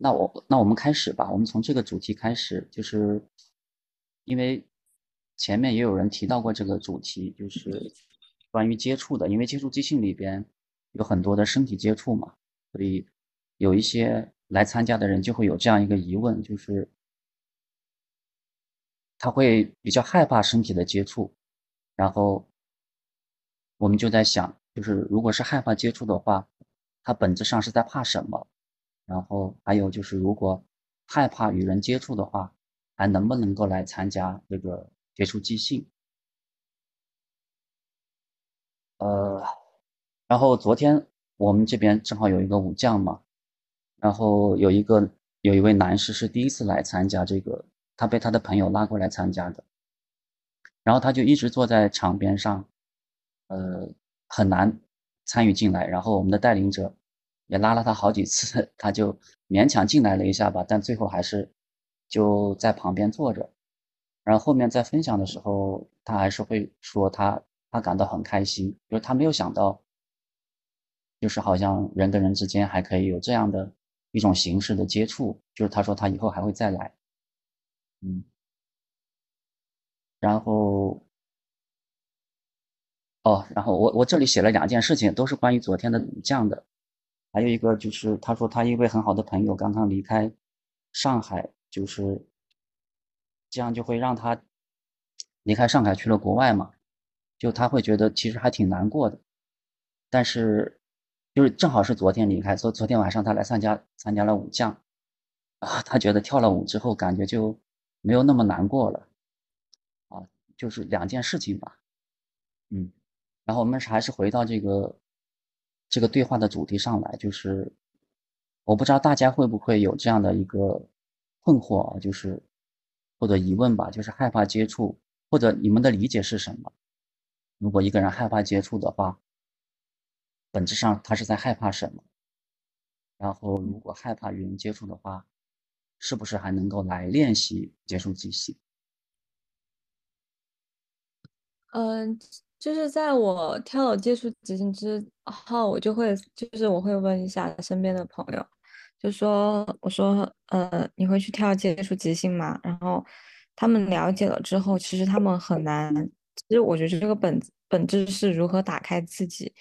那我那我们开始吧，我们从这个主题开始，就是因为前面也有人提到过这个主题，就是关于接触的，因为接触即兴里边有很多的身体接触嘛，所以有一些来参加的人就会有这样一个疑问，就是他会比较害怕身体的接触，然后我们就在想，就是如果是害怕接触的话，他本质上是在怕什么？然后还有就是，如果害怕与人接触的话，还能不能够来参加这个接触即兴？呃，然后昨天我们这边正好有一个武将嘛，然后有一个有一位男士是第一次来参加这个，他被他的朋友拉过来参加的，然后他就一直坐在场边上，呃，很难参与进来，然后我们的带领者。也拉了他好几次，他就勉强进来了一下吧，但最后还是就在旁边坐着。然后后面在分享的时候，他还是会说他他感到很开心，就是他没有想到，就是好像人跟人之间还可以有这样的一种形式的接触，就是他说他以后还会再来。嗯，然后哦，然后我我这里写了两件事情，都是关于昨天的武将的。还有一个就是，他说他一位很好的朋友刚刚离开上海，就是这样就会让他离开上海去了国外嘛，就他会觉得其实还挺难过的。但是就是正好是昨天离开，昨昨天晚上他来参加参加了舞将啊，他觉得跳了舞之后感觉就没有那么难过了啊，就是两件事情吧，嗯，然后我们还是回到这个。这个对话的主题上来，就是我不知道大家会不会有这样的一个困惑啊，就是或者疑问吧，就是害怕接触，或者你们的理解是什么？如果一个人害怕接触的话，本质上他是在害怕什么？然后如果害怕与人接触的话，是不是还能够来练习接触即兴？嗯。就是在我跳了接触即兴之后，我就会就是我会问一下身边的朋友，就说我说呃你会去跳接触即兴吗？然后他们了解了之后，其实他们很难。其实我觉得这个本本质是如何打开自己，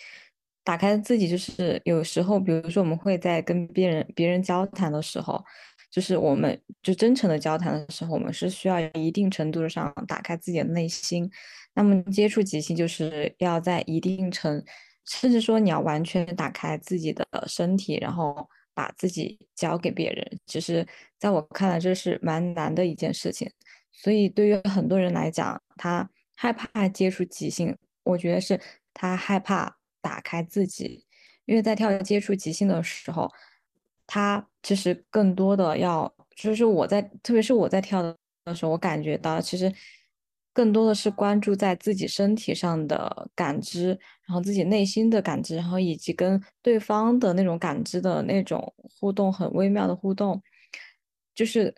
打开自己就是有时候，比如说我们会在跟别人别人交谈的时候，就是我们就真诚的交谈的时候，我们是需要一定程度上打开自己的内心。那么接触即兴就是要在一定程，甚至说你要完全打开自己的身体，然后把自己交给别人。其实在我看来，这是蛮难的一件事情。所以对于很多人来讲，他害怕接触即兴，我觉得是他害怕打开自己。因为在跳接触即兴的时候，他其实更多的要，就是我在，特别是我在跳的时候，我感觉到其实。更多的是关注在自己身体上的感知，然后自己内心的感知，然后以及跟对方的那种感知的那种互动，很微妙的互动。就是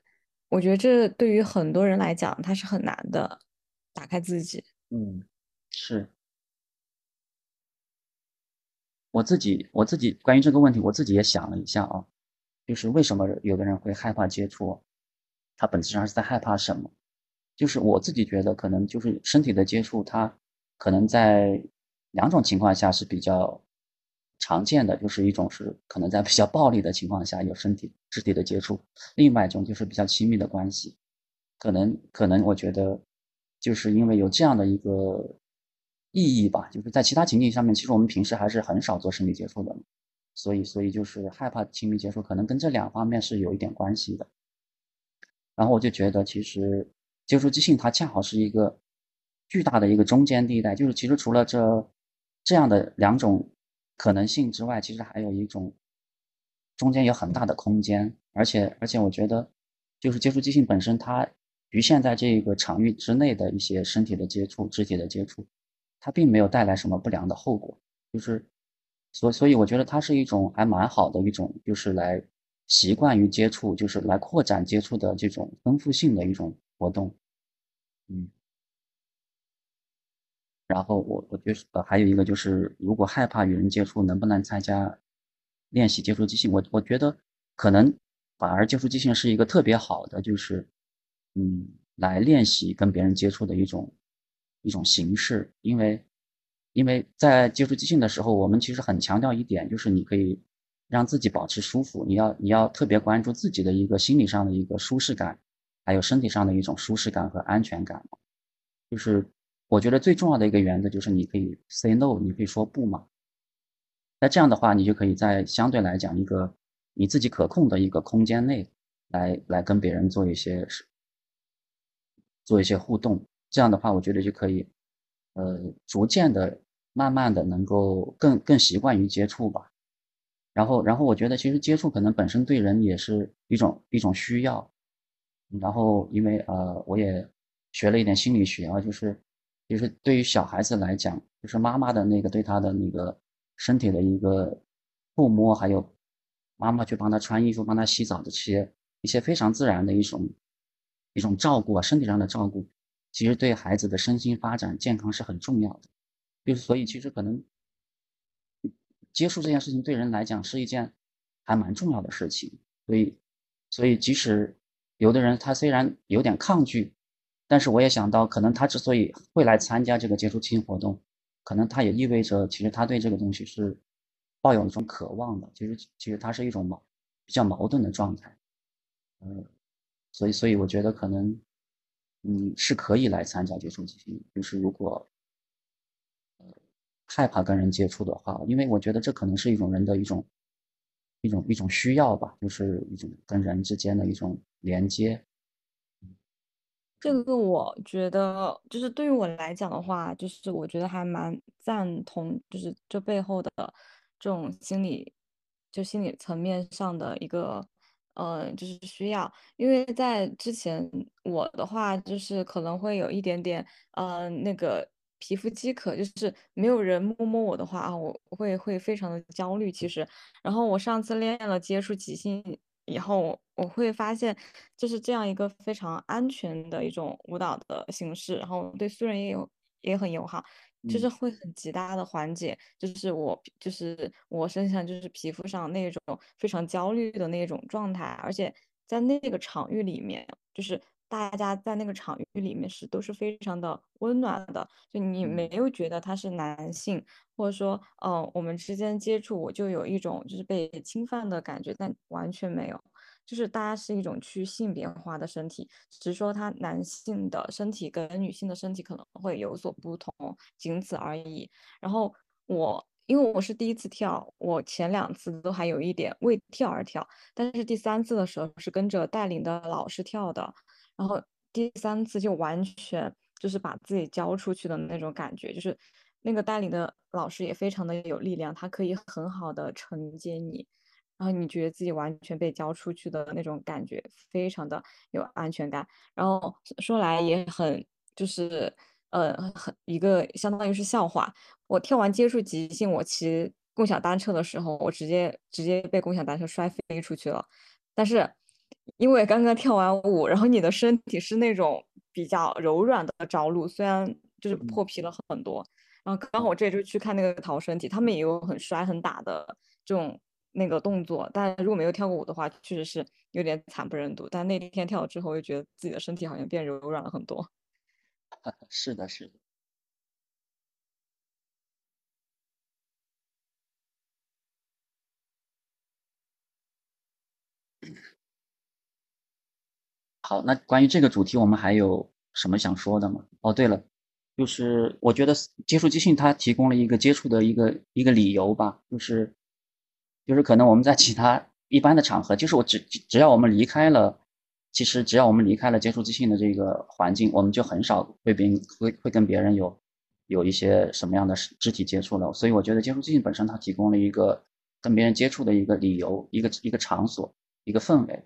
我觉得这对于很多人来讲，他是很难的，打开自己。嗯，是。我自己，我自己关于这个问题，我自己也想了一下啊，就是为什么有的人会害怕接触？他本质上是在害怕什么？就是我自己觉得，可能就是身体的接触，它可能在两种情况下是比较常见的，就是一种是可能在比较暴力的情况下有身体肢体的接触，另外一种就是比较亲密的关系，可能可能我觉得就是因为有这样的一个意义吧，就是在其他情境上面，其实我们平时还是很少做身体接触的，所以所以就是害怕亲密接触，可能跟这两方面是有一点关系的。然后我就觉得其实。接触即兴，它恰好是一个巨大的一个中间地带。就是其实除了这这样的两种可能性之外，其实还有一种中间有很大的空间。而且而且，我觉得就是接触即兴本身，它局限在这个场域之内的一些身体的接触、肢体的接触，它并没有带来什么不良的后果。就是所所以，我觉得它是一种还蛮好的一种，就是来习惯于接触，就是来扩展接触的这种丰富性的一种。活动，嗯，然后我我就是呃还有一个就是，如果害怕与人接触，能不能参加练习接触即兴？我我觉得可能反而接触即兴是一个特别好的，就是嗯，来练习跟别人接触的一种一种形式，因为因为在接触即兴的时候，我们其实很强调一点，就是你可以让自己保持舒服，你要你要特别关注自己的一个心理上的一个舒适感，还有身体上的一种舒适感和安全感，就是我觉得最重要的一个原则就是你可以 say no，你可以说不嘛。那这样的话，你就可以在相对来讲一个你自己可控的一个空间内，来来跟别人做一些做一些互动。这样的话，我觉得就可以，呃，逐渐的、慢慢的能够更更习惯于接触吧。然后，然后我觉得其实接触可能本身对人也是一种一种需要。然后，因为呃，我也学了一点心理学啊，就是就是对于小孩子来讲，就是妈妈的那个对他的那个。身体的一个触摸，还有妈妈去帮他穿衣服、帮他洗澡的这些一些非常自然的一种一种照顾啊，身体上的照顾，其实对孩子的身心发展健康是很重要的。就是所以，其实可能接触这件事情对人来讲是一件还蛮重要的事情。所以，所以即使有的人他虽然有点抗拒，但是我也想到，可能他之所以会来参加这个接触亲活动。可能他也意味着，其实他对这个东西是抱有一种渴望的。其实，其实他是一种矛比较矛盾的状态。嗯，所以，所以我觉得可能，嗯，是可以来参加接触亲。就是如果害怕跟人接触的话，因为我觉得这可能是一种人的一种一种一种需要吧，就是一种跟人之间的一种连接。这个我觉得，就是对于我来讲的话，就是我觉得还蛮赞同，就是这背后的这种心理，就心理层面上的一个，呃，就是需要。因为在之前我的话，就是可能会有一点点，呃，那个皮肤饥渴，就是没有人摸摸我的话啊，我会会非常的焦虑。其实，然后我上次练了接触即兴。以后我会发现，就是这样一个非常安全的一种舞蹈的形式，然后对素人也有也很友好，就是会很极大的缓解，就是我就是我身上就是皮肤上那种非常焦虑的那种状态，而且在那个场域里面，就是大家在那个场域里面是都是非常的温暖的，就你没有觉得他是男性。或者说，嗯，我们之间接触，我就有一种就是被侵犯的感觉，但完全没有，就是大家是一种去性别化的身体，只是说他男性的身体跟女性的身体可能会有所不同，仅此而已。然后我因为我是第一次跳，我前两次都还有一点为跳而跳，但是第三次的时候是跟着带领的老师跳的，然后第三次就完全就是把自己交出去的那种感觉，就是。那个带领的老师也非常的有力量，他可以很好的承接你，然后你觉得自己完全被交出去的那种感觉，非常的有安全感。然后说来也很就是呃很一个相当于是笑话。我跳完接触即兴，我骑共享单车的时候，我直接直接被共享单车摔飞出去了。但是因为刚刚跳完舞，然后你的身体是那种比较柔软的着陆，虽然就是破皮了很多。然后刚好我这周去看那个逃生体，他们也有很摔很打的这种那个动作，但如果没有跳过舞的话，确实是有点惨不忍睹。但那天跳了之后，又觉得自己的身体好像变柔软了很多。是的，是的。好，那关于这个主题，我们还有什么想说的吗？哦，对了。就是我觉得接触即兴，它提供了一个接触的一个一个理由吧。就是，就是可能我们在其他一般的场合，就是我只只要我们离开了，其实只要我们离开了接触即兴的这个环境，我们就很少会别会会跟别人有有一些什么样的肢体接触了。所以我觉得接触即兴本身它提供了一个跟别人接触的一个理由，一个一个场所，一个氛围。